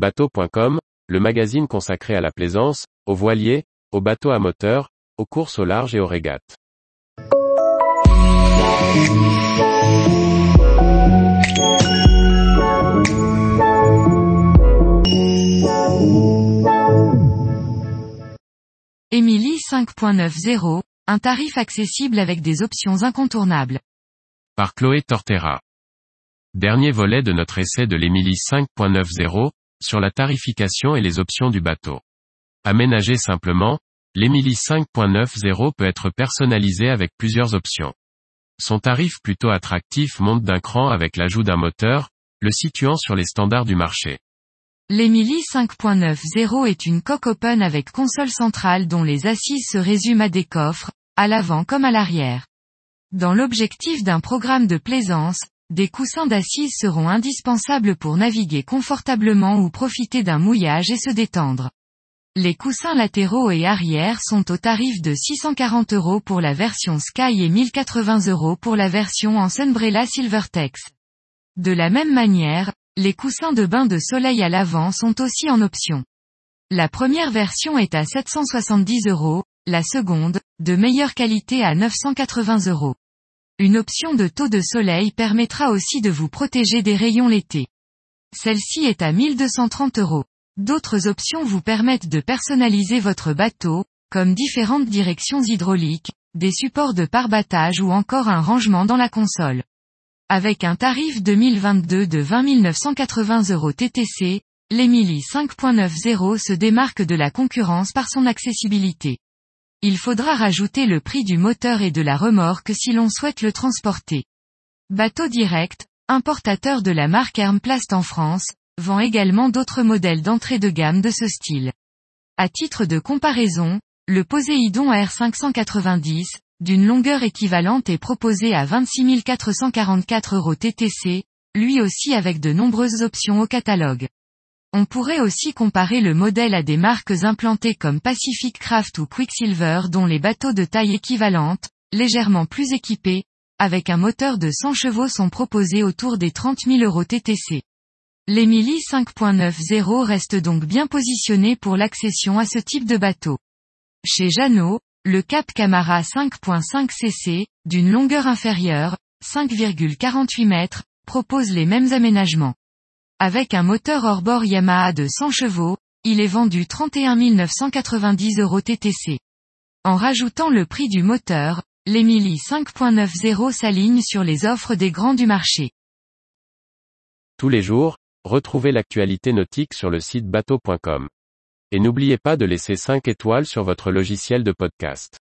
Bateau.com, le magazine consacré à la plaisance, aux voiliers, aux bateaux à moteur, aux courses au large et aux régates. Emily 5.90, un tarif accessible avec des options incontournables. Par Chloé Tortera. Dernier volet de notre essai de l'Emily 5.90, sur la tarification et les options du bateau. Aménagé simplement, l'Emily 5.90 peut être personnalisé avec plusieurs options. Son tarif plutôt attractif monte d'un cran avec l'ajout d'un moteur, le situant sur les standards du marché. L'Emily 5.90 est une coque open avec console centrale dont les assises se résument à des coffres, à l'avant comme à l'arrière. Dans l'objectif d'un programme de plaisance, des coussins d'assises seront indispensables pour naviguer confortablement ou profiter d'un mouillage et se détendre. Les coussins latéraux et arrière sont au tarif de 640 euros pour la version Sky et 1080 euros pour la version en Sunbrella Silvertex. De la même manière, les coussins de bain de soleil à l'avant sont aussi en option. La première version est à 770 euros, la seconde, de meilleure qualité à 980 euros. Une option de taux de soleil permettra aussi de vous protéger des rayons l'été. Celle-ci est à 1230 euros. D'autres options vous permettent de personnaliser votre bateau, comme différentes directions hydrauliques, des supports de parbattage ou encore un rangement dans la console. Avec un tarif 2022 de 20 980 euros TTC, l'Emily 5.90 se démarque de la concurrence par son accessibilité. Il faudra rajouter le prix du moteur et de la remorque si l'on souhaite le transporter. Bateau Direct, importateur de la marque Hermplast en France, vend également d'autres modèles d'entrée de gamme de ce style. À titre de comparaison, le Poséidon R590, d'une longueur équivalente est proposé à 26 444 euros TTC, lui aussi avec de nombreuses options au catalogue. On pourrait aussi comparer le modèle à des marques implantées comme Pacific Craft ou Quicksilver dont les bateaux de taille équivalente, légèrement plus équipés, avec un moteur de 100 chevaux sont proposés autour des 30 000 euros TTC. L'Emily 5.90 reste donc bien positionné pour l'accession à ce type de bateau. Chez Jeannot, le Cap Camara 5.5 cc, d'une longueur inférieure, 5,48 mètres, propose les mêmes aménagements. Avec un moteur hors-bord Yamaha de 100 chevaux, il est vendu 31 990 euros TTC. En rajoutant le prix du moteur, l'Emily 5.90 s'aligne sur les offres des grands du marché. Tous les jours, retrouvez l'actualité nautique sur le site bateau.com. Et n'oubliez pas de laisser 5 étoiles sur votre logiciel de podcast.